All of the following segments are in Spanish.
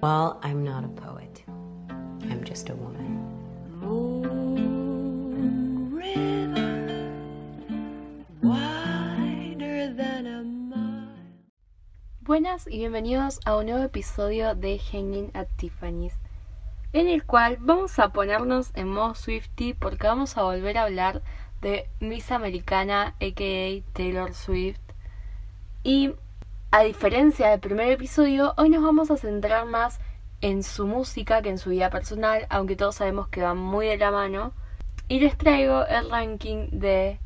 Well, I'm not a poet. I'm just a woman. Buenas y bienvenidos a un nuevo episodio de Hanging at Tiffany's, en el cual vamos a ponernos en modo Swifty porque vamos a volver a hablar de Miss Americana, aka Taylor Swift. Y a diferencia del primer episodio, hoy nos vamos a centrar más en su música que en su vida personal, aunque todos sabemos que va muy de la mano. Y les traigo el ranking de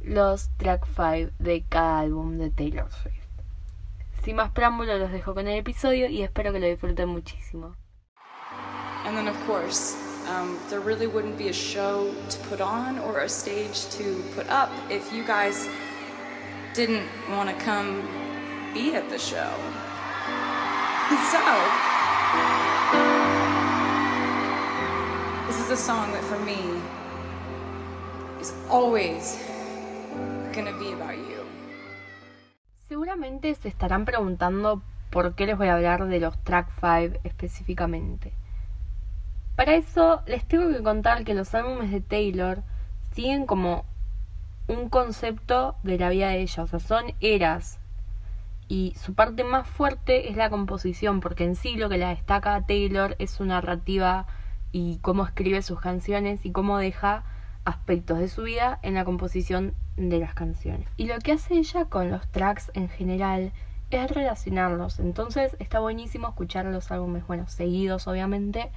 los track 5 de cada álbum de Taylor Swift. Sin más preámbulos, los dejo con el episodio y espero que lo disfruten muchísimo. And then, of course, um, there really wouldn't be a show to put on or a stage to put up if you guys didn't want to come be at the show. So, this is a song that for me is always be about you. Seguramente se estarán preguntando por qué les voy a hablar de los track 5 específicamente. Para eso les tengo que contar que los álbumes de Taylor siguen como un concepto de la vida de ella, o sea, son eras. Y su parte más fuerte es la composición, porque en sí lo que la destaca a Taylor es su narrativa y cómo escribe sus canciones y cómo deja aspectos de su vida en la composición de las canciones. Y lo que hace ella con los tracks en general es relacionarlos. Entonces está buenísimo escuchar los álbumes, bueno, seguidos obviamente,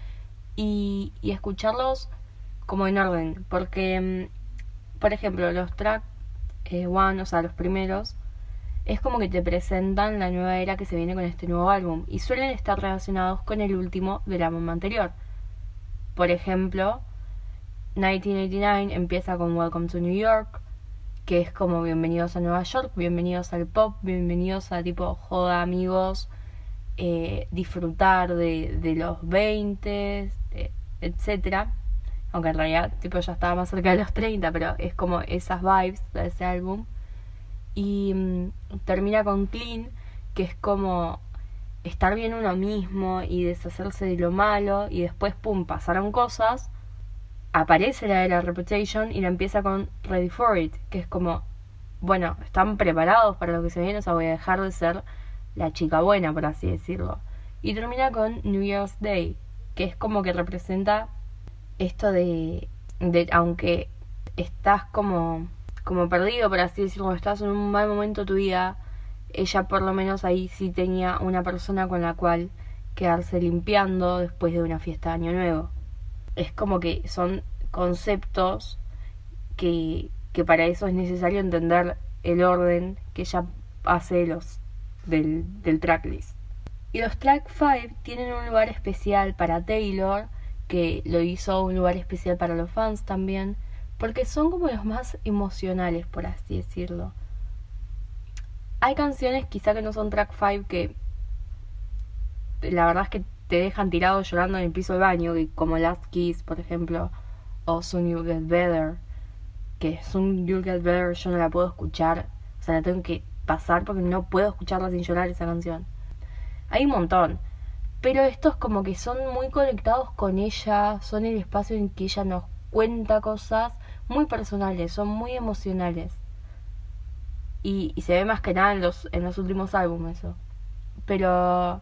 y, y escucharlos como en orden. Porque, mm, por ejemplo, los tracks eh, one, o sea, los primeros, es como que te presentan la nueva era que se viene con este nuevo álbum y suelen estar relacionados con el último del álbum anterior. Por ejemplo, 1989 empieza con Welcome to New York, que es como bienvenidos a Nueva York, bienvenidos al pop, bienvenidos a tipo joda amigos, eh, disfrutar de, de, los 20, eh, etcétera. Aunque en realidad tipo ya estaba más cerca de los 30, pero es como esas vibes de ese álbum. Y mm, termina con Clean, que es como estar bien uno mismo y deshacerse de lo malo y después, pum, pasaron cosas aparece la de la Reputation y la empieza con Ready for It, que es como, bueno, están preparados para lo que se viene, o sea, voy a dejar de ser la chica buena, por así decirlo. Y termina con New Year's Day, que es como que representa esto de, de aunque estás como, como perdido, por así decirlo, estás en un mal momento de tu vida, ella por lo menos ahí sí tenía una persona con la cual quedarse limpiando después de una fiesta de Año Nuevo es como que son conceptos que, que para eso es necesario entender el orden que ella hace los del, del tracklist. Y los track 5 tienen un lugar especial para Taylor, que lo hizo un lugar especial para los fans también, porque son como los más emocionales, por así decirlo. Hay canciones quizá que no son track 5 que la verdad es que te dejan tirado llorando en el piso del baño, como Last Kiss, por ejemplo, o Soon You'll Get Better, que Soon You'll Get Better yo no la puedo escuchar, o sea, la tengo que pasar porque no puedo escucharla sin llorar esa canción. Hay un montón, pero estos como que son muy conectados con ella, son el espacio en que ella nos cuenta cosas muy personales, son muy emocionales. Y, se ve más que nada en los, en los últimos álbumes eso. Pero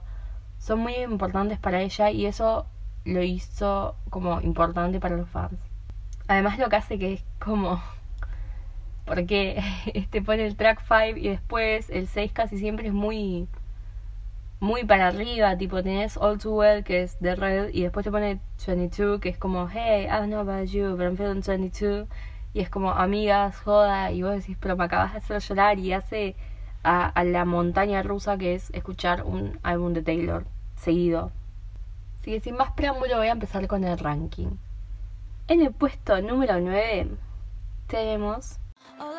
son muy importantes para ella y eso lo hizo como importante para los fans. Además lo que hace que es como porque este pone el track 5 y después el 6 casi siempre es muy muy para arriba, tipo tenés All Too Well que es de Red y después te pone 22 que es como Hey, I don't know about you, but I'm feeling 22 y es como amigas, joda y vos decís, pero me acabas de hacer llorar y hace a, a la montaña rusa que es escuchar un álbum de Taylor seguido. Así que sin más preámbulo voy a empezar con el ranking. En el puesto número 9 tenemos... All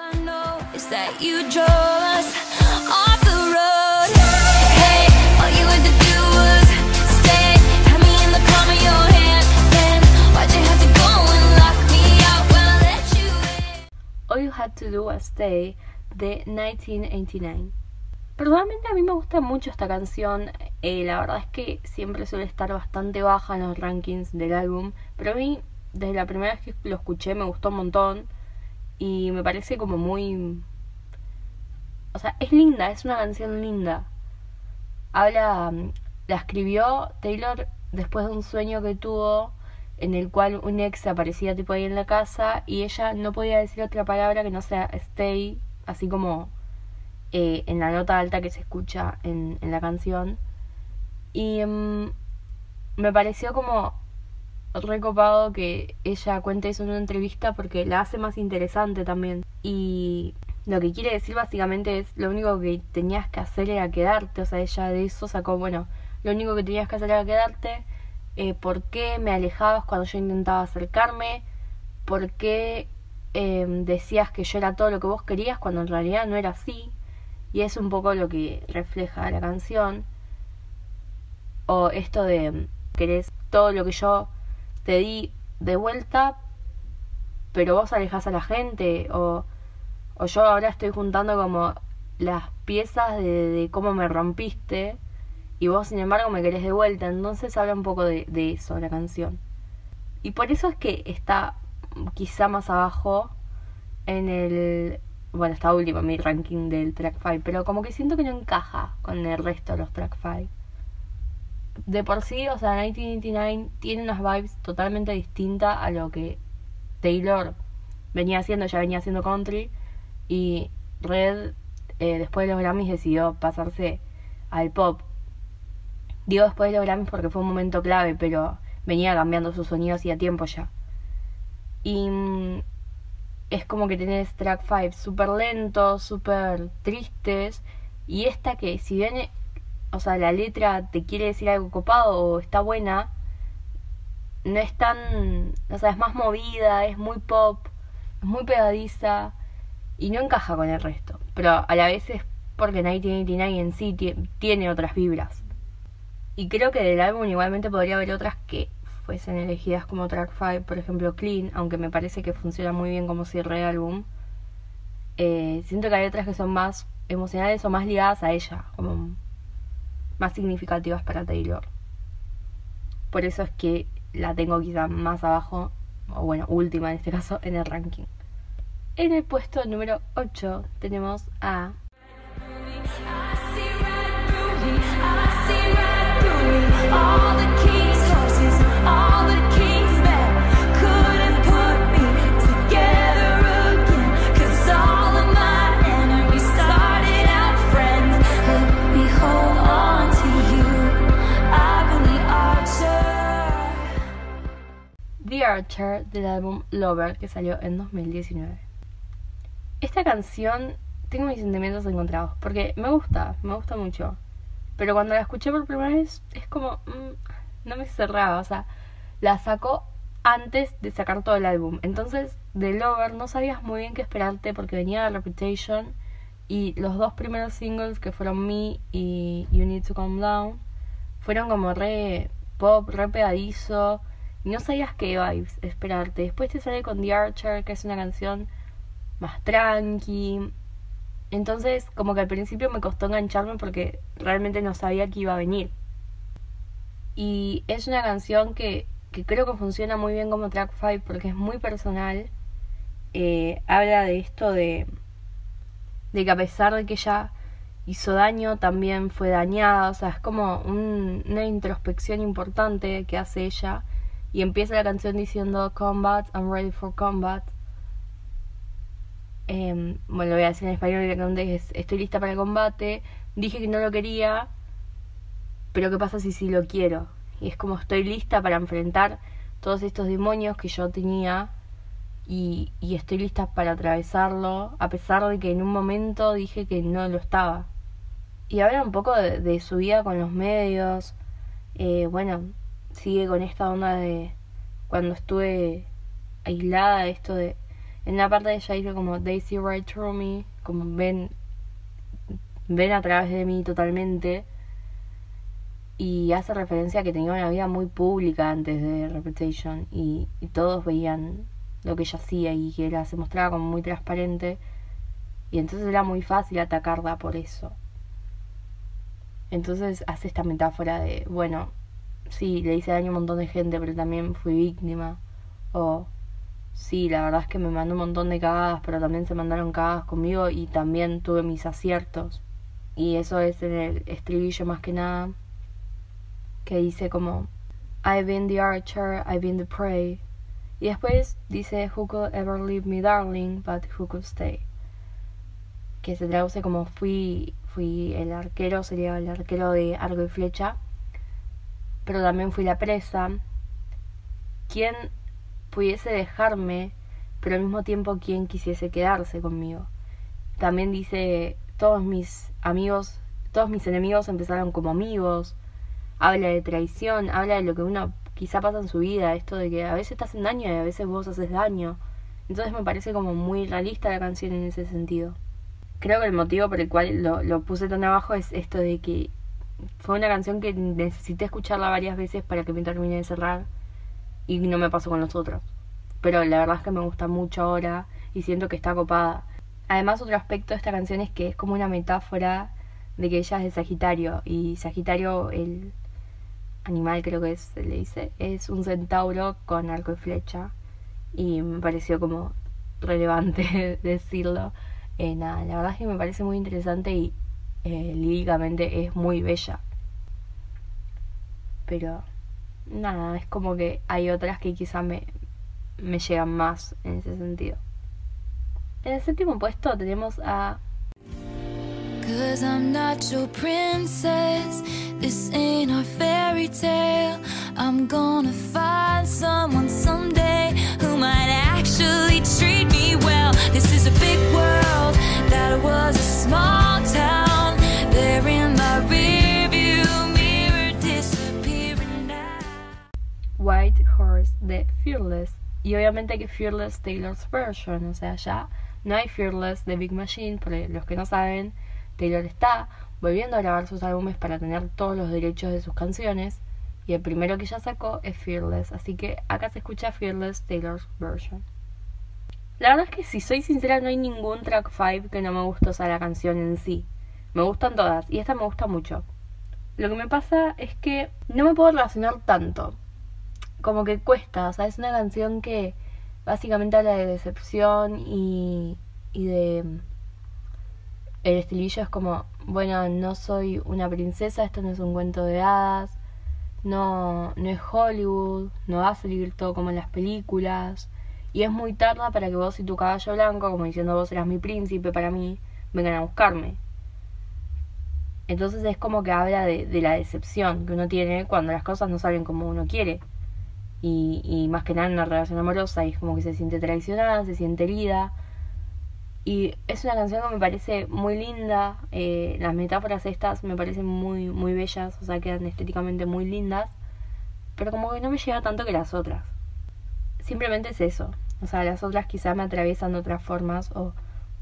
You Had to Do Was Stay de 1989. Personalmente a mí me gusta mucho esta canción. Eh, la verdad es que siempre suele estar bastante baja en los rankings del álbum. Pero a mí, desde la primera vez que lo escuché, me gustó un montón. Y me parece como muy... O sea, es linda, es una canción linda. Habla... La escribió Taylor después de un sueño que tuvo en el cual un ex aparecía tipo ahí en la casa y ella no podía decir otra palabra que no sea stay, así como eh, en la nota alta que se escucha en, en la canción. Y mm, me pareció como recopado que ella cuente eso en una entrevista porque la hace más interesante también. Y lo que quiere decir básicamente es lo único que tenías que hacer era quedarte. O sea, ella de eso sacó, bueno, lo único que tenías que hacer era quedarte eh, por qué me alejabas cuando yo intentaba acercarme, por qué em, decías que yo era todo lo que vos querías cuando en realidad no era así. Y es un poco lo que refleja la canción. O esto de querés todo lo que yo te di de vuelta, pero vos alejas a la gente. O, o yo ahora estoy juntando como las piezas de, de cómo me rompiste y vos sin embargo me querés de vuelta, entonces habla un poco de, eso la canción. Y por eso es que está quizá más abajo en el... Bueno, está último en mi ranking del track 5, pero como que siento que no encaja con el resto de los track 5. De por sí, o sea, 1989 tiene unas vibes totalmente distintas a lo que Taylor venía haciendo, ya venía haciendo country, y Red, eh, después de los Grammys, decidió pasarse al pop. Digo después de los Grammys porque fue un momento clave, pero venía cambiando sus sonidos hacía tiempo ya. Y mm, es como que tenés track 5 súper lentos, súper tristes. Y esta que si bien, o sea, la letra te quiere decir algo copado o está buena, no es tan, o sea, es más movida, es muy pop, es muy pegadiza y no encaja con el resto. Pero a la vez es porque 1989 en sí tiene otras vibras. Y creo que del álbum igualmente podría haber otras que fuesen elegidas como track 5, por ejemplo Clean, aunque me parece que funciona muy bien como cierre de álbum. Eh, siento que hay otras que son más emocionales o más ligadas a ella, como más significativas para Taylor. Por eso es que la tengo quizá más abajo, o bueno, última en este caso, en el ranking. En el puesto número 8 tenemos a The Archer del álbum Lover que salió en 2019. Esta canción tengo mis sentimientos encontrados porque me gusta, me gusta mucho. Pero cuando la escuché por primera vez, es como. Mm, no me cerraba. O sea, la sacó antes de sacar todo el álbum. Entonces, de Lover no sabías muy bien qué esperarte porque venía la Reputation. Y los dos primeros singles, que fueron Me y You Need to Calm Down, fueron como re pop, re pegadizo. No sabías qué vibes esperarte. Después te sale con The Archer, que es una canción más tranqui, entonces, como que al principio me costó engancharme porque realmente no sabía que iba a venir. Y es una canción que, que creo que funciona muy bien como track 5 porque es muy personal. Eh, habla de esto de, de que a pesar de que ella hizo daño, también fue dañada. O sea, es como una introspección importante que hace ella. Y empieza la canción diciendo Combat, I'm ready for combat. Em, bueno, lo voy a decir en español directamente, es estoy lista para el combate, dije que no lo quería, pero ¿qué pasa si sí lo quiero? Y es como estoy lista para enfrentar todos estos demonios que yo tenía y, y estoy lista para atravesarlo, a pesar de que en un momento dije que no lo estaba. Y habla un poco de, su vida con los medios, eh, bueno, sigue con esta onda de cuando estuve aislada, esto de en la parte de ella dice como They see right through me, como ven, ven a través de mí totalmente. Y hace referencia a que tenía una vida muy pública antes de Reputation y, y todos veían lo que ella hacía y que ella se mostraba como muy transparente. Y entonces era muy fácil atacarla por eso. Entonces hace esta metáfora de, bueno, sí, le hice daño a un montón de gente, pero también fui víctima. O, sí, la verdad es que me mandó un montón de cagadas, pero también se mandaron cagadas conmigo y también tuve mis aciertos. Y eso es en el estribillo más que nada, que dice como, I've been the archer, I've been the prey. Y después dice, Who could ever leave me, darling, but who could stay? Que se traduce como fui, fui el arquero, sería el arquero de arco y flecha, pero también fui la presa. ¿Quién pudiese dejarme, pero al mismo tiempo quien quisiese quedarse conmigo? También dice, todos mis amigos, todos mis enemigos empezaron como amigos. Habla de traición, habla de lo que uno quizá pasa en su vida, esto de que a veces te hacen daño y a veces vos haces daño. Entonces me parece como muy realista la canción en ese sentido. Creo que el motivo por el cual lo, lo puse tan abajo es esto de que fue una canción que necesité escucharla varias veces para que me termine de cerrar y no me pasó con los otros. Pero la verdad es que me gusta mucho ahora y siento que está copada. Además otro aspecto de esta canción es que es como una metáfora de que ella es de Sagitario y Sagitario el animal creo que es, se le dice, es un centauro con arco y flecha y me pareció como relevante decirlo. Eh, nada, la verdad es que me parece muy interesante y eh, líricamente es muy bella. Pero nada, es como que hay otras que quizá me, me llegan más en ese sentido. En el séptimo puesto tenemos a Cause I'm not your princess. This ain't our fairy tale. I'm gonna find someone someday who might actually treat me well. This is a big world that was a small town. De Fearless. Y obviamente que Fearless Taylor's version, o sea, ya no hay Fearless de Big Machine, por los que no saben, Taylor está volviendo a grabar sus álbumes para tener todos los derechos de sus canciones. Y el primero que ya sacó es Fearless, así que acá se escucha Fearless Taylor's version. La verdad es que si soy sincera no hay ningún track 5 que no me guste, o la canción en sí. Me gustan todas y esta me gusta mucho. Lo que me pasa es que no me puedo relacionar tanto. Como que cuesta, o sea, es una canción que básicamente habla de decepción y, y de... El estilillo es como, bueno, no soy una princesa, esto no es un cuento de hadas, no, no es Hollywood, no va a salir todo como en las películas, y es muy tarde para que vos y tu caballo blanco, como diciendo vos eras mi príncipe para mí, vengan a buscarme. Entonces es como que habla de, de la decepción que uno tiene cuando las cosas no salen como uno quiere. Y, y más que nada en una relación amorosa, y es como que se siente traicionada, se siente herida. Y es una canción que me parece muy linda. eh, las metáforas estas me parecen muy, muy bellas, o sea, quedan estéticamente muy lindas. Pero como que no me llega tanto que las otras. Simplemente es eso. O sea, las otras quizás me atraviesan de otras formas. O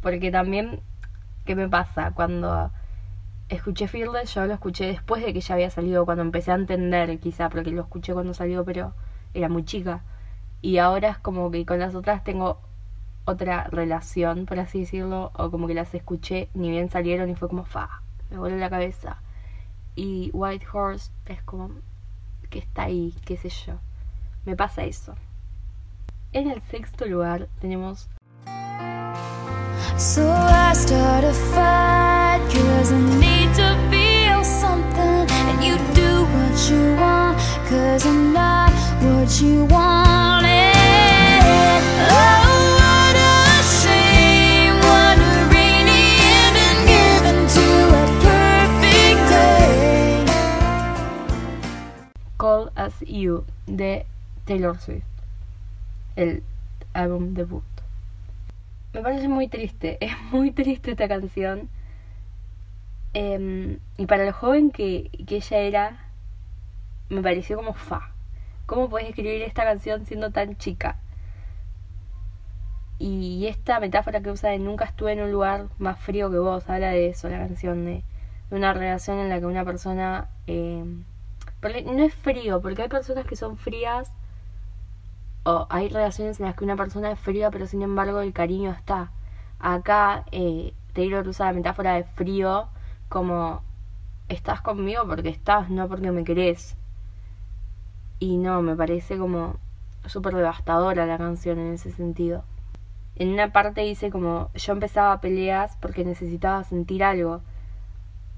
porque también, ¿qué me pasa? Cuando escuché Fearless, yo lo escuché después de que ya había salido, cuando empecé a entender, quizá, porque lo escuché cuando salió, pero era muy chica. Y ahora es como que con las otras tengo otra relación, por así decirlo, o como que las escuché, ni bien salieron y fue como, fa, me voló la cabeza. Y White Horse es como que está ahí, qué sé yo. Me pasa eso. En el sexto lugar tenemos So I start a fight cause I need to feel something And you do what you want cause I'm not Cold as You de Taylor Swift. El álbum debut. Me parece muy triste, es muy triste esta canción. Em, y para lo joven que, que ella era, me pareció como fa. ¿Cómo puedes escribir esta canción siendo tan chica? Y esta metáfora que usa de nunca estuve en un lugar más frío que vos, habla de eso, la canción, de, de una relación en la que una persona... porque no es frío, porque hay personas que son frías o hay relaciones en las que una persona es fría, pero sin embargo el cariño está. Acá eh, Taylor usa la metáfora de frío como estás conmigo porque estás, no porque me querés. Y no, me parece como súper devastadora la canción en ese sentido. En una parte dice como yo empezaba peleas porque necesitaba sentir algo.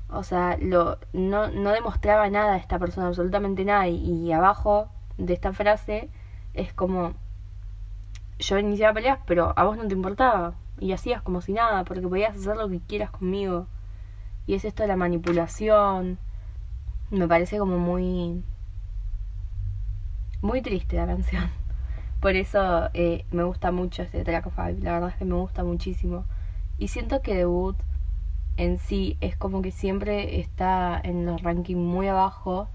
O sea, lo, no, no demostraba nada a esta persona, absolutamente nada. Y, y abajo de esta frase es como yo iniciaba peleas, pero a vos no te importaba. Y hacías como si nada, porque podías hacer lo que quieras conmigo. Y es esto de la manipulación. Me parece como muy. Muy triste la canción. Por eso eh, me gusta mucho este track 5. La verdad es que me gusta muchísimo. Y siento que debut en sí es como que siempre está en los rankings muy abajo.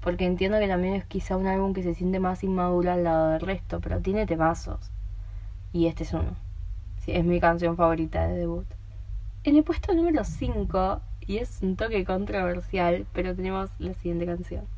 Porque entiendo que también es quizá un álbum que se siente más inmaduro al lado del resto. Pero tiene temazos. Y este es uno. Es mi canción favorita de debut. En el puesto número 5, y es un toque controversial, pero tenemos la siguiente canción.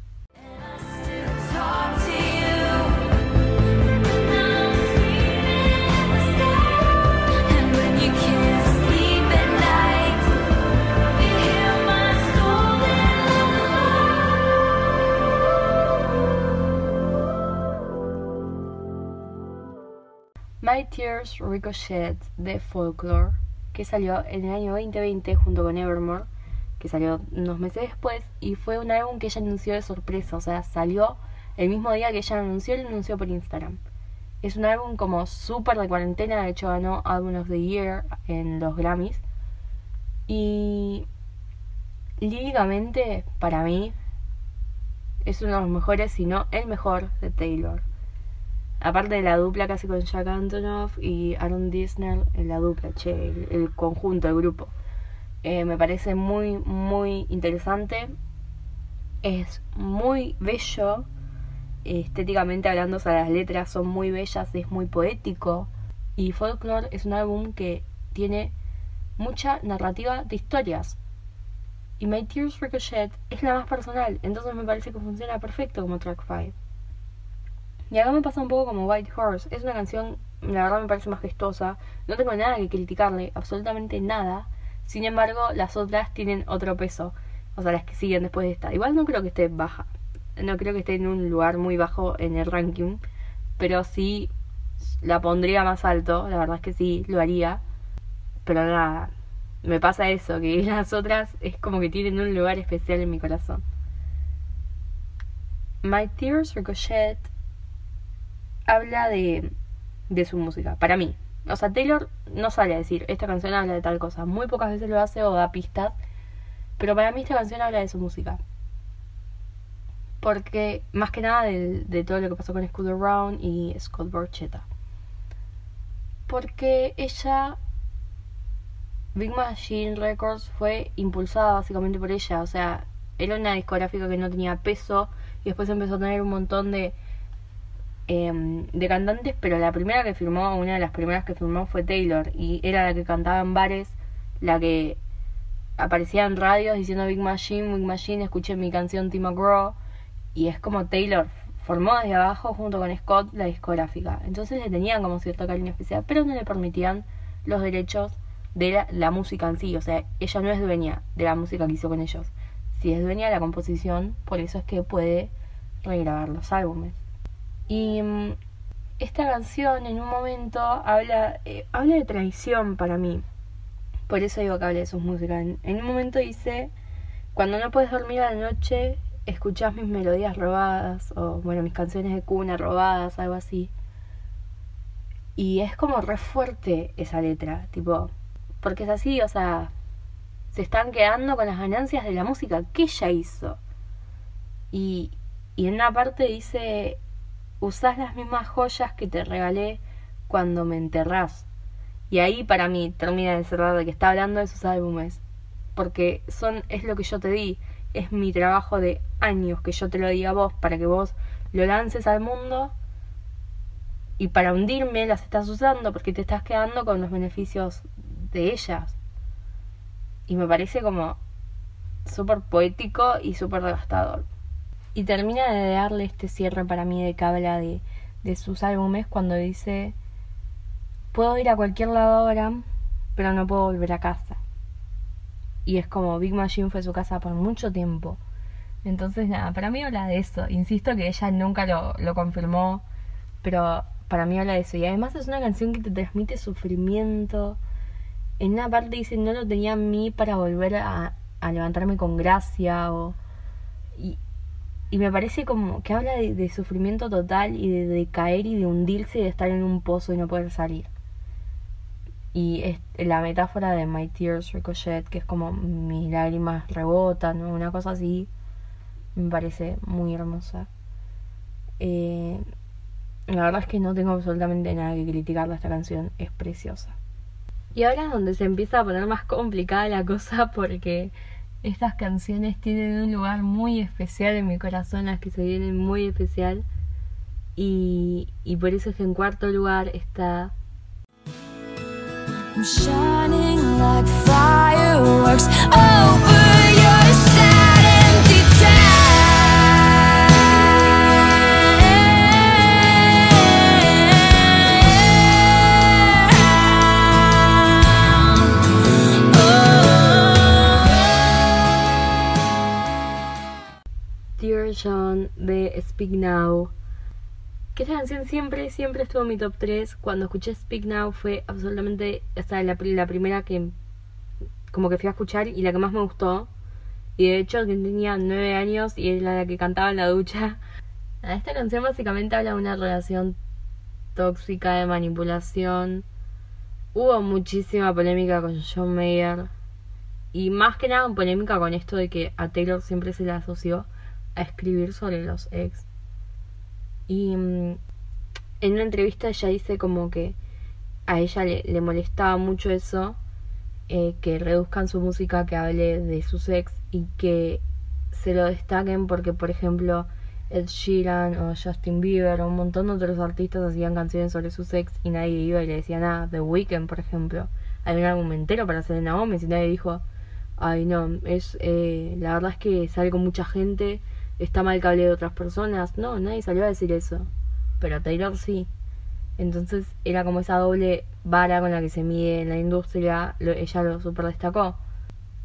My Tears Ricochet de Folklore, que salió en el año 2020 junto con Evermore, que salió unos meses después, y fue un álbum que ella anunció de sorpresa, o sea, salió el mismo día que ella lo anunció, lo anunció por Instagram. Es un álbum como súper de cuarentena, de hecho ganó Album of the Year en los Grammys. Y líricamente, para mí, es uno de los mejores, si no el mejor de Taylor. Aparte de la dupla que con Jack Antonoff y Aaron Disney, la dupla, che, el, el conjunto, el grupo. Eh, me parece muy, muy interesante. Es muy bello. Estéticamente hablando, o sea, las letras son muy bellas, es muy poético. Y Folklore es un álbum que tiene mucha narrativa de historias. Y My Tears Ricochet es la más personal, entonces me parece que funciona perfecto como track 5. Y acá me pasa un poco como White Horse. Es una canción, la verdad me parece majestuosa. No tengo nada que criticarle, absolutamente nada. Sin embargo, las otras tienen otro peso. O sea, las que siguen después de esta. Igual no creo que esté baja. No creo que esté en un lugar muy bajo en el ranking. Pero sí la pondría más alto. La verdad es que sí, lo haría. Pero nada, me pasa eso, que las otras es como que tienen un lugar especial en mi corazón. My Tears Ricochet habla de, de su música, para mí. O sea, Taylor no sale a decir, esta canción habla de tal cosa. Muy pocas veces lo hace o da pistas. Pero para mí esta canción habla de su música. Porque, más que nada, de, de todo lo que pasó con Scooter Brown y Scott Borchetta. Porque ella, Big Machine Records, fue impulsada básicamente por ella. O sea, era una discográfica que no tenía peso. Y después empezó a tener un montón de eh, de cantantes, pero la primera que firmó, una de las primeras que firmó fue Taylor y era la que cantaba en bares, la que aparecía en radios diciendo Big Machine, Big Machine, escuché mi canción Tim McGraw y es como Taylor formó desde abajo junto con Scott la discográfica. Entonces le tenían como cierto cariño especial, pero no le permitían los derechos de la, la música en sí, o sea, ella no es dueña de la música que hizo con ellos. Si es dueña de la composición, por eso es que puede regrabar los álbumes. Y mm, esta canción en un momento habla, eh, habla de traición para mí. Por eso digo que habla de sus músicas. En, un momento dice, cuando no puedes dormir a la noche, escuchás mis melodías robadas, o bueno, mis canciones de cuna robadas, algo así. Y es como re fuerte esa letra, tipo, porque es así, o sea, se están quedando con las ganancias de la música que ella hizo. Y, y en una parte dice, usás las mismas joyas que te regalé cuando me enterrás. Y ahí para mí termina de cerrar de que está hablando de sus álbumes. Porque son, es lo que yo te di. Es mi trabajo de años que yo te lo di a vos para que vos lo lances al mundo. Y para hundirme las estás usando porque te estás quedando con los beneficios de ellas. Y me parece como súper poético y súper devastador. Y termina de darle este cierre para mí de que habla de, de sus álbumes cuando dice, puedo ir a cualquier lado ahora, pero no puedo volver a casa. y es como Big Machine fue su casa por mucho tiempo. Entonces, nada, para mí habla de eso. Insisto que ella nunca lo, lo confirmó, pero para mí habla de eso. Y además es una canción que te transmite sufrimiento. En una parte dice, no lo tenía a mí para volver a, a levantarme con gracia. O, y me parece como que habla de, sufrimiento total y de, caer y de hundirse y de estar en un pozo y no poder salir. Y la metáfora de My Tears Ricochet, que es como mis lágrimas rebotan, ¿no? una cosa así, me parece muy hermosa. Eh, la verdad es que no tengo absolutamente nada que criticarle esta canción, es preciosa. Y ahora es donde se empieza a poner más complicada la cosa porque estas canciones tienen un lugar muy especial en mi corazón, las que se vienen muy especial. Y, y por eso es que en cuarto lugar está De Speak Now. Que esta canción siempre, siempre estuvo en mi top 3. Cuando escuché Speak Now fue absolutamente, la, pri- la primera que como que fui a escuchar y la que más me gustó. Y de hecho tenía 9 años y era la que cantaba en la ducha. Esta canción básicamente habla de una relación tóxica de manipulación. Hubo muchísima polémica con John Mayer. Y más que nada polémica con esto de que a Taylor siempre se le asoció a escribir sobre los ex. Y mm, en una entrevista ella dice como que a ella le, le molestaba mucho eso, eh, que reduzcan su música, que hable de sus ex y que se lo destaquen porque, por ejemplo, Ed Sheeran o Justin Bieber o un montón de otros artistas hacían canciones sobre sus ex y nadie iba y le decía nada. The Weeknd, por ejemplo, hay un álbum entero para Selena Gomez y nadie dijo, ay no, es eh, la verdad es que sale con mucha gente, está mal que hable de otras personas. No, nadie salió a decir eso, pero Taylor sí. Entonces era como esa doble vara con la que se mide en la industria, ella lo super destacó.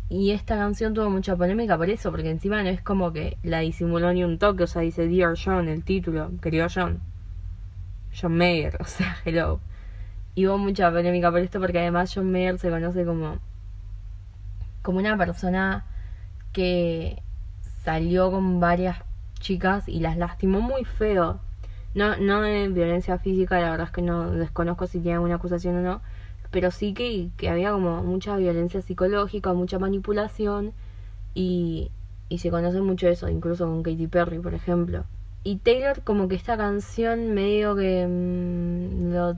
Y esta canción tuvo mucha polémica por eso, porque encima no es como que la disimuló ni un toque, o sea, dice Dear John, el título, querido John. John Mayer, o sea, hello. Y hubo mucha polémica por esto porque además John Mayer se conoce como como una persona que salió con varias chicas y las lastimó muy feo. No, no de violencia física, la verdad es que no desconozco si tiene alguna acusación o no, pero sí que, que había como mucha violencia psicológica, mucha manipulación y, y se conoce mucho eso, incluso con Katy Perry, por ejemplo. Y Taylor como que esta canción medio que mm, lo...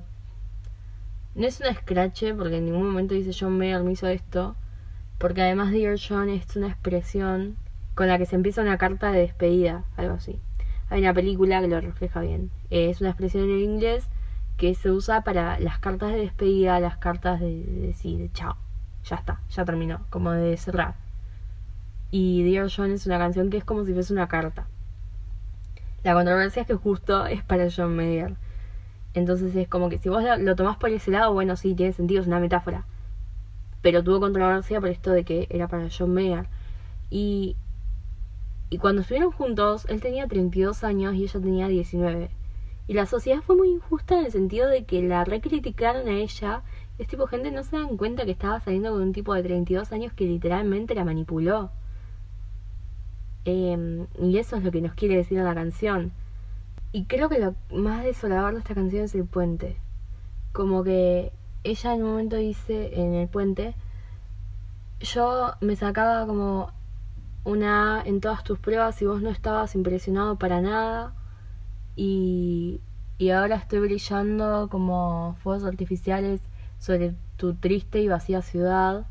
No es un escrache, porque en ningún momento dice John Mayer me hizo esto, porque además Dear John es una expresión con la que se empieza una carta de despedida, algo así. Hay una película que lo refleja bien. Eh, es una expresión en inglés que se usa para las cartas de despedida, las cartas de, de decir de chao, ya está, ya terminó, como de cerrar. Y Dear John es una canción que es como si fuese una carta. La controversia es que justo es para John Mayer. Entonces es como que si vos lo, lo tomás por ese lado, bueno, sí, tiene sentido, es una metáfora. Pero tuvo controversia por esto de que era para John Mayer. Y, y cuando estuvieron juntos, él tenía 32 años y ella tenía 19. Y la sociedad fue muy injusta en el sentido de que la recriticaron a ella. Es tipo, gente no se dan cuenta que estaba saliendo con un tipo de 32 años que literalmente la manipuló. Eh, y eso es lo que nos quiere decir la canción. Y creo que lo más desolador de esta canción es el puente. Como que ella en un momento dice en el puente, yo me sacaba como una en todas tus pruebas y vos no estabas impresionado para nada. Y, y ahora estoy brillando como fuegos artificiales sobre tu triste y vacía ciudad.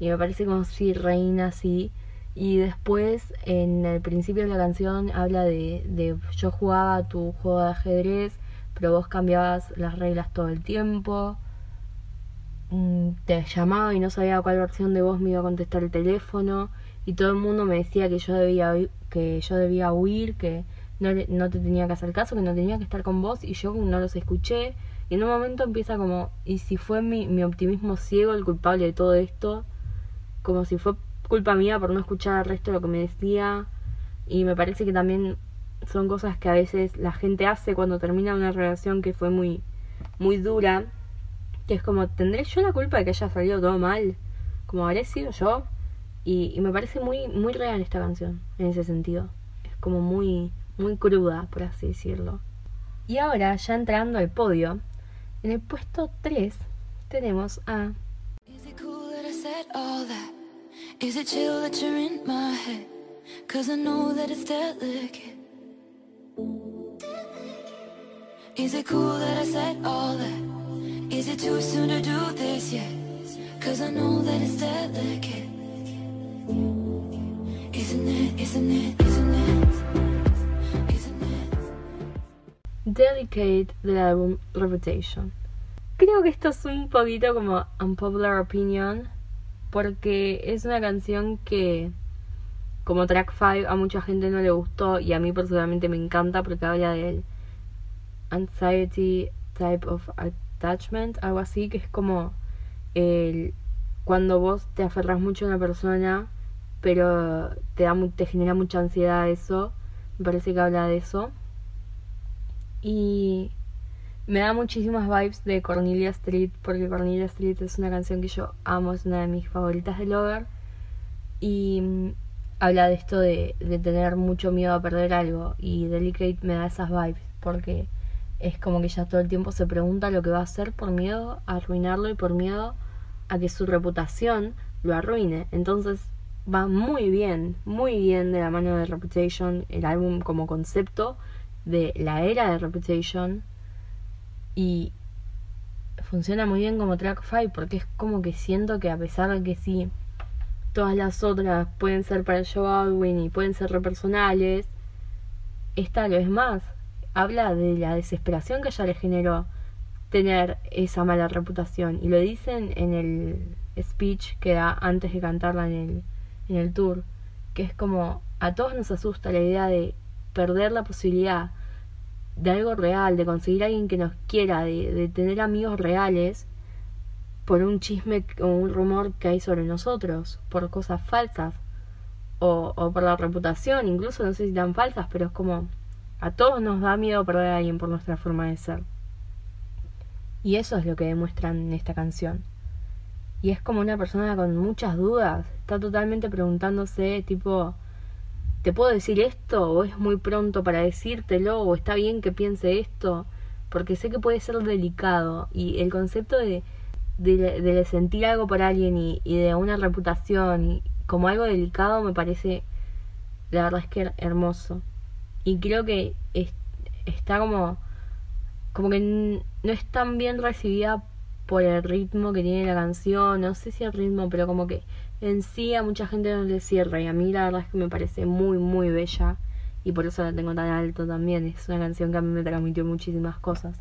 Y me parece como si reina así. Y después, en el principio de la canción, habla de, de yo jugaba tu juego de ajedrez, pero vos cambiabas las reglas todo el tiempo. Mm, Te llamaba y no sabía cuál versión de vos me iba a contestar el teléfono. Y todo el mundo me decía que yo debía, que yo debía huir, que no, no te tenía que hacer caso, que no tenía que estar con vos. Y yo no los escuché. Y en un momento empieza como, ¿y si fue mi, mi optimismo ciego el culpable de todo esto? Como si fue culpa mía por no escuchar el resto de lo que me decía. Y me parece que también son cosas que a veces la gente hace cuando termina una relación que fue muy, muy dura. Que es como, ¿tendré yo la culpa de que haya salido todo mal? Como habré sido yo. Y, y me parece muy, muy real esta canción, en ese sentido. Es como muy, muy cruda, por así decirlo. Y ahora, ya entrando al podio, en el puesto 3 tenemos a Is it cool that I said all that? Is it too soon to do this yet? Cause I know that it's delicate. Delicate del álbum Reputation. Creo que esto es un poquito como unpopular opinion porque es una canción que como track 5 a mucha gente no le gustó y a mí personalmente me encanta porque habla del anxiety type of attachment, algo así, que es como el cuando vos te aferras mucho a una persona pero te da te genera mucha ansiedad eso, me parece que habla de eso. Y me da muchísimas vibes de Cornelia Street, porque Cornelia Street es una canción que yo amo, es una de mis favoritas de Lover. Y mm, habla de esto de, de tener mucho miedo a perder algo. Y Delicate me da esas vibes, porque es como que ella todo el tiempo se pregunta lo que va a hacer por miedo a arruinarlo y por miedo a que su reputación lo arruine. Entonces va muy bien, muy bien de la mano de Reputation, el álbum como concepto de la era de Reputation. Y funciona muy bien como track 5 porque es como que siento que a pesar de que sí todas las otras pueden ser para Joe Alwyn y pueden ser repersonales esta lo es más. Habla de la desesperación que ella le generó tener esa mala reputación. Y lo dicen en el speech que da antes de cantarla en el, en el tour que es como a todos nos asusta la idea de perder la posibilidad de algo real, de conseguir a alguien que nos quiera, de, tener amigos reales por un chisme o un rumor que hay sobre nosotros, por cosas falsas o, o por la reputación, incluso no sé si tan falsas, pero es como a todos nos da miedo perder a alguien por nuestra forma de ser. Y eso es lo que demuestran en esta canción. Y es como una persona con muchas dudas, está totalmente preguntándose tipo, ¿te puedo decir esto? ¿O es muy pronto para decírtelo? ¿O está bien que piense esto? Porque sé que puede ser delicado. Y el concepto de, de, sentir algo por alguien y, y de una reputación y como algo delicado me parece, la verdad es que her- hermoso. Y creo que es- está como, como que no es tan bien recibida por el ritmo que tiene la canción, no sé si el ritmo, pero como que en sí a mucha gente no le cierra y a mí la verdad es que me parece muy muy bella y por eso la tengo tan alto también, es una canción que a mí me transmitió muchísimas cosas.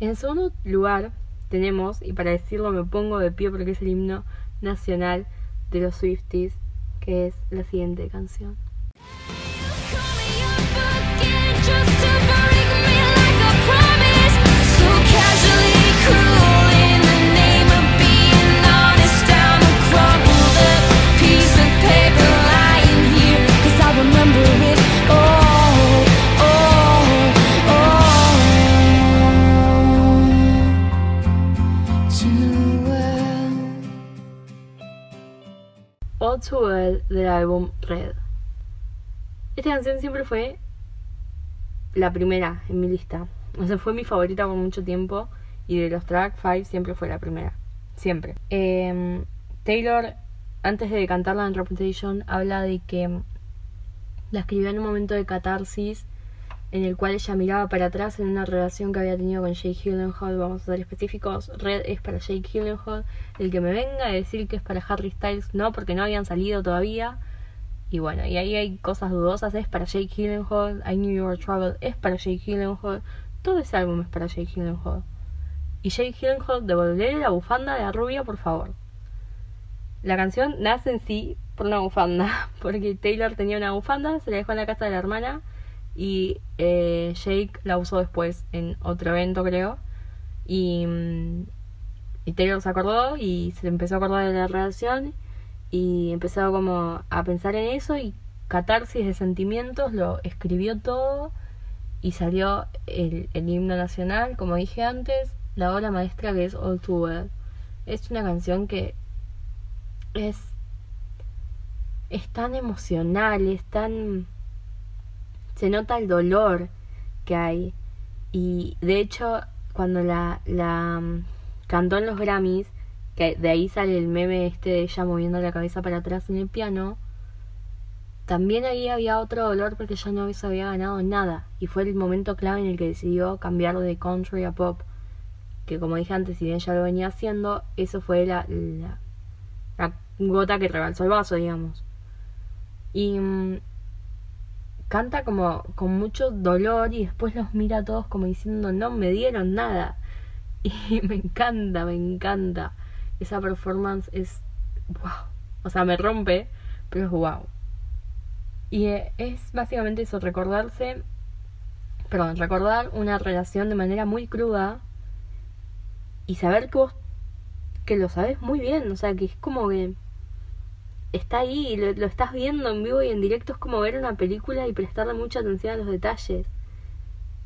En segundo lugar tenemos, y para decirlo me pongo de pie porque es el himno nacional de los Swifties, que es la siguiente canción. Del álbum Red. Esta canción siempre fue la primera en mi lista. O sea, fue mi favorita por mucho tiempo. Y de los track 5 siempre fue la primera. Siempre. Em, Taylor, antes de cantarla en Reputation, habla de que la escribió en un momento de catarsis en el cual ella miraba para atrás en una relación que había tenido con Jake Gyllenhaal, vamos a ser específicos, Red es para Jake Gyllenhaal, el que me venga a decir que es para Harry Styles, no, porque no habían salido todavía, y bueno, y ahí hay cosas dudosas, es para Jake Gyllenhaal, I Knew Your Trouble es para Jake Gyllenhaal, todo ese álbum es para Jake Gyllenhaal. Y Jake Gyllenhaal, devolverle la bufanda de la rubia, por favor. La canción nace en sí por una bufanda, porque Taylor tenía una bufanda, se la dejó en la casa de la hermana y eh, Jake la usó después en otro evento, creo. Y, mm, y Taylor se acordó y se empezó a acordar de la relación y empezó como a pensar en eso y catarsis de sentimientos, lo escribió todo y salió el, himno nacional, como dije antes, la obra maestra que es All Too Well. Es una canción que es, es tan emocional, es tan... se nota el dolor que hay. Y de hecho, cuando la, la mm, cantó en los Grammys, que de ahí sale el meme este de ella moviendo la cabeza para atrás en el piano, también ahí había otro dolor porque ya no se había ganado nada. Y fue el momento clave en el que decidió cambiar de country a pop. Que como dije antes, si bien ya lo venía haciendo, eso fue la, la, la gota que rebalsó el vaso, digamos. Y mm, canta como con mucho dolor y después los mira a todos como diciendo, no me dieron nada. Y me encanta, me encanta. Esa performance es wow. O sea, me rompe, pero es wow. Y eh, es básicamente eso, recordarse, perdón, recordar una relación de manera muy cruda y saber que vos, que lo sabes muy bien, o sea, que es como que está ahí lo, lo estás viendo en vivo y en directo, es como ver una película y prestarle mucha atención a los detalles.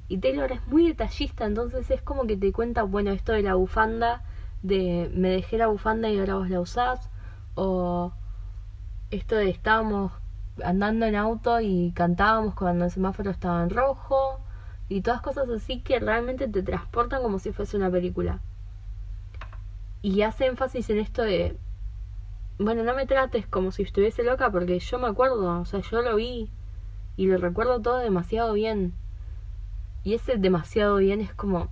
Y Taylor es muy detallista, entonces es como que te cuenta, bueno, esto de la bufanda, de me dejé la bufanda y ahora vos la usás, o esto de estábamos andando en auto y cantábamos cuando el semáforo estaba en rojo, y todas cosas así que realmente te transportan como si fuese una película. Y hace énfasis en esto de, bueno, no me trates como si estuviese loca porque yo me acuerdo, o sea, yo lo vi y lo recuerdo todo demasiado bien. Y ese demasiado bien es como,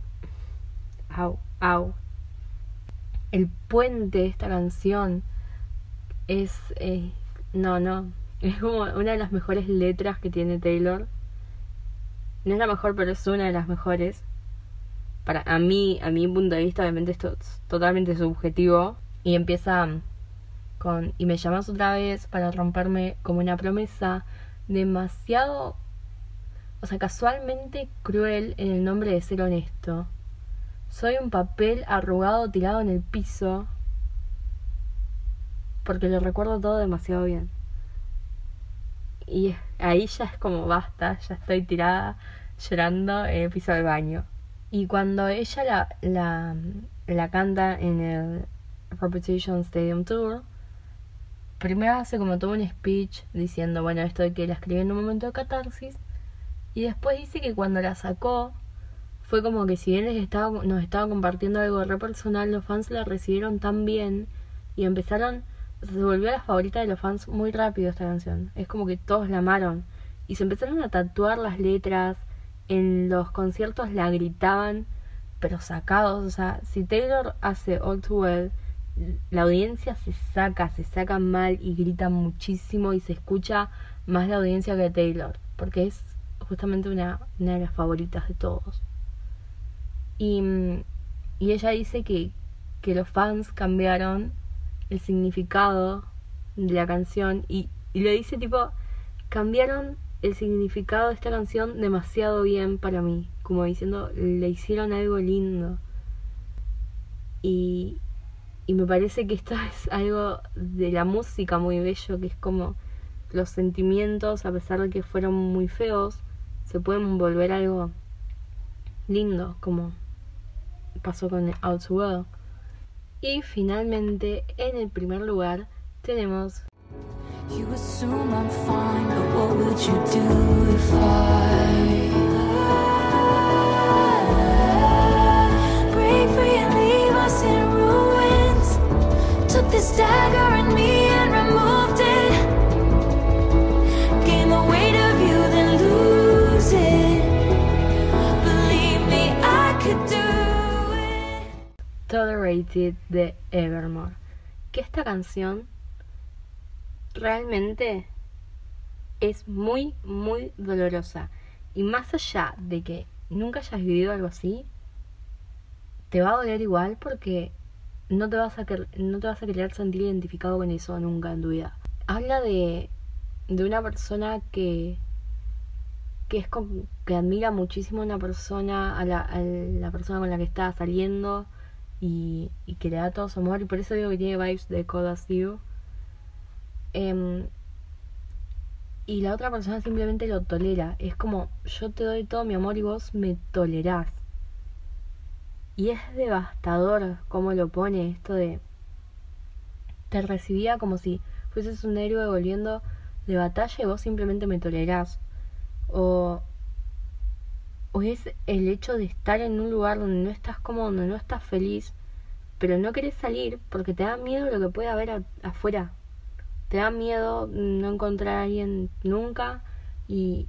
au, au. El puente de esta canción es, eh, no, no, es como una de las mejores letras que tiene Taylor. No es la mejor, pero es una de las mejores. Para a mí, a mi punto de vista, obviamente esto es totalmente subjetivo. Y empieza y me llamas otra vez para romperme como una promesa demasiado, o sea, casualmente cruel en el nombre de ser honesto. Soy un papel arrugado tirado en el piso porque lo recuerdo todo demasiado bien y ahí ya es como basta, ya estoy tirada llorando en el piso del baño. Y cuando ella la, la, la canta en el Reputation Stadium Tour, primero hace como todo un speech diciendo, bueno, esto de que la escribió en un momento de catarsis, y después dice que cuando la sacó, fue como que si bien les estaba, nos estaba compartiendo algo re personal, los fans la recibieron tan bien y empezaron se volvió la favorita de los fans muy rápido esta canción. Es como que todos la amaron. Y se empezaron a tatuar las letras. En los conciertos la gritaban, pero sacados. O sea, si Taylor hace All Too Well, la audiencia se saca, se saca mal y grita muchísimo y se escucha más la audiencia que Taylor. Porque es justamente una, de las favoritas de todos. Y, y ella dice que, que los fans cambiaron el significado de la canción y, y le dice tipo, cambiaron el significado de esta canción demasiado bien para mí, como diciendo, le hicieron algo lindo. Y, y me parece que esto es algo de la música muy bello, que es como los sentimientos, a pesar de que fueron muy feos, se pueden volver algo lindo, como pasó con Out Well. Y finalmente, en el primer lugar, tenemos This dagger in me and removed it. Gain the weight of you, then lose it. Believe me, I could do it. Tolerated de Evermore. Que esta canción realmente es muy, muy dolorosa. Y más allá de que nunca hayas vivido algo así, te va a doler igual porque no te vas a, no te vas a querer sentir identificado con eso nunca en tu vida. Habla de, de una persona que, que es como- que admira muchísimo a una persona, a la, a la persona con la que está saliendo y, que le da todo su amor. Y por eso digo que tiene vibes de Cold As You. Em, y la otra persona simplemente lo tolera. Es como, yo te doy todo mi amor y vos me tolerás. Y es devastador cómo lo pone esto de... Te recibía como si fueses un héroe volviendo de batalla y vos simplemente me tolerás. O, o es el hecho de estar en un lugar donde no estás cómodo, donde no estás feliz, pero no querés salir porque te da miedo lo que puede haber afuera. Te da miedo no encontrar a alguien nunca y,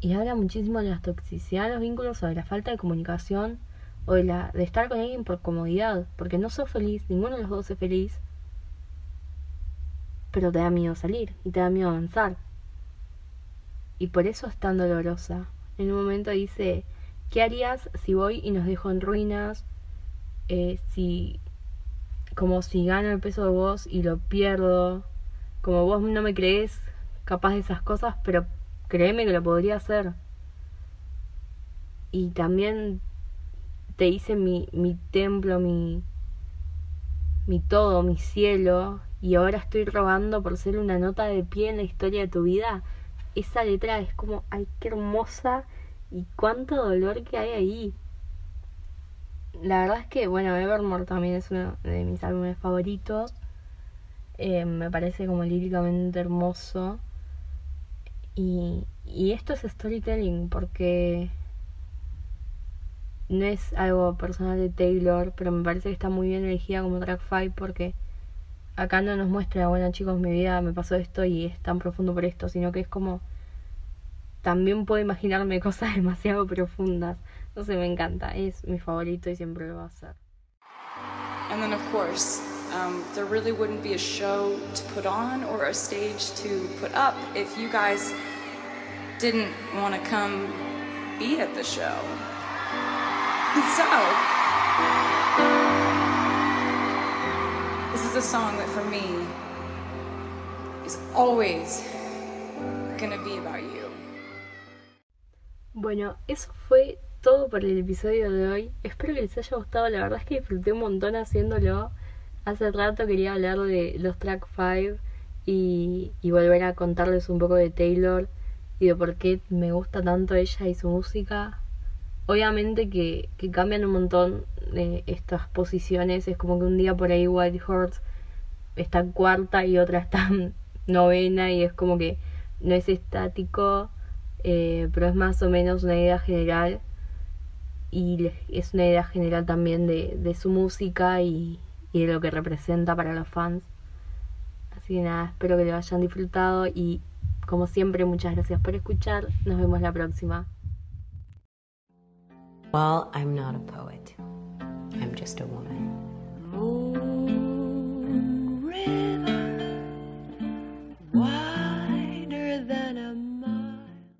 y habla muchísimo de la toxicidad los vínculos o de la falta de comunicación o de, la, de estar con alguien por comodidad, porque no sos feliz, ninguno de los dos es feliz, pero te da miedo salir y te da miedo avanzar. Y por eso es tan dolorosa. En un momento dice, ¿qué harías si voy y nos dejo en ruinas? Eh, si como si gano el peso de vos y lo pierdo, como vos no me crees capaz de esas cosas, pero créeme que lo podría hacer. Y también te hice mi, mi templo, mi, mi todo, mi cielo, y ahora estoy robando por ser una nota de pie en la historia de tu vida. Esa letra es como, ay, qué hermosa y cuánto dolor que hay ahí la verdad es que, bueno, Evermore también es uno de mis álbumes favoritos. Eh, me parece como líricamente hermoso. Y, y esto es storytelling porque no es algo personal de Taylor, pero me parece que está muy bien elegida como track 5 porque acá no nos muestra, bueno chicos, mi vida me pasó esto y es tan profundo por esto, sino que es como también puedo imaginarme cosas demasiado profundas. No sé, me encanta. Es mi favorito y siempre lo va a ser. And then, of course, um, there really wouldn't be a show to put on or a stage to put up if you guys didn't want come be at the show. So, this is a song that for me is always gonna be about you. Bueno, eso fue todo por el episodio de hoy. Espero que les haya gustado. La verdad es que disfruté un montón haciéndolo. Hace rato quería hablar de los track 5 y, y volver a contarles un poco de Taylor y de por qué me gusta tanto ella y su música. Obviamente que, que cambian un montón de estas posiciones. Es como que un día por ahí White Horse está cuarta y otra está en novena y es como que no es estático, eh, pero es más o menos una idea general y es una idea general también de, de su música y, y, de lo que representa para los fans. Así que nada, espero que lo hayan disfrutado y como siempre muchas gracias por escuchar. Nos vemos la próxima. Well, I'm not a poet. I'm just a woman. River, wider than a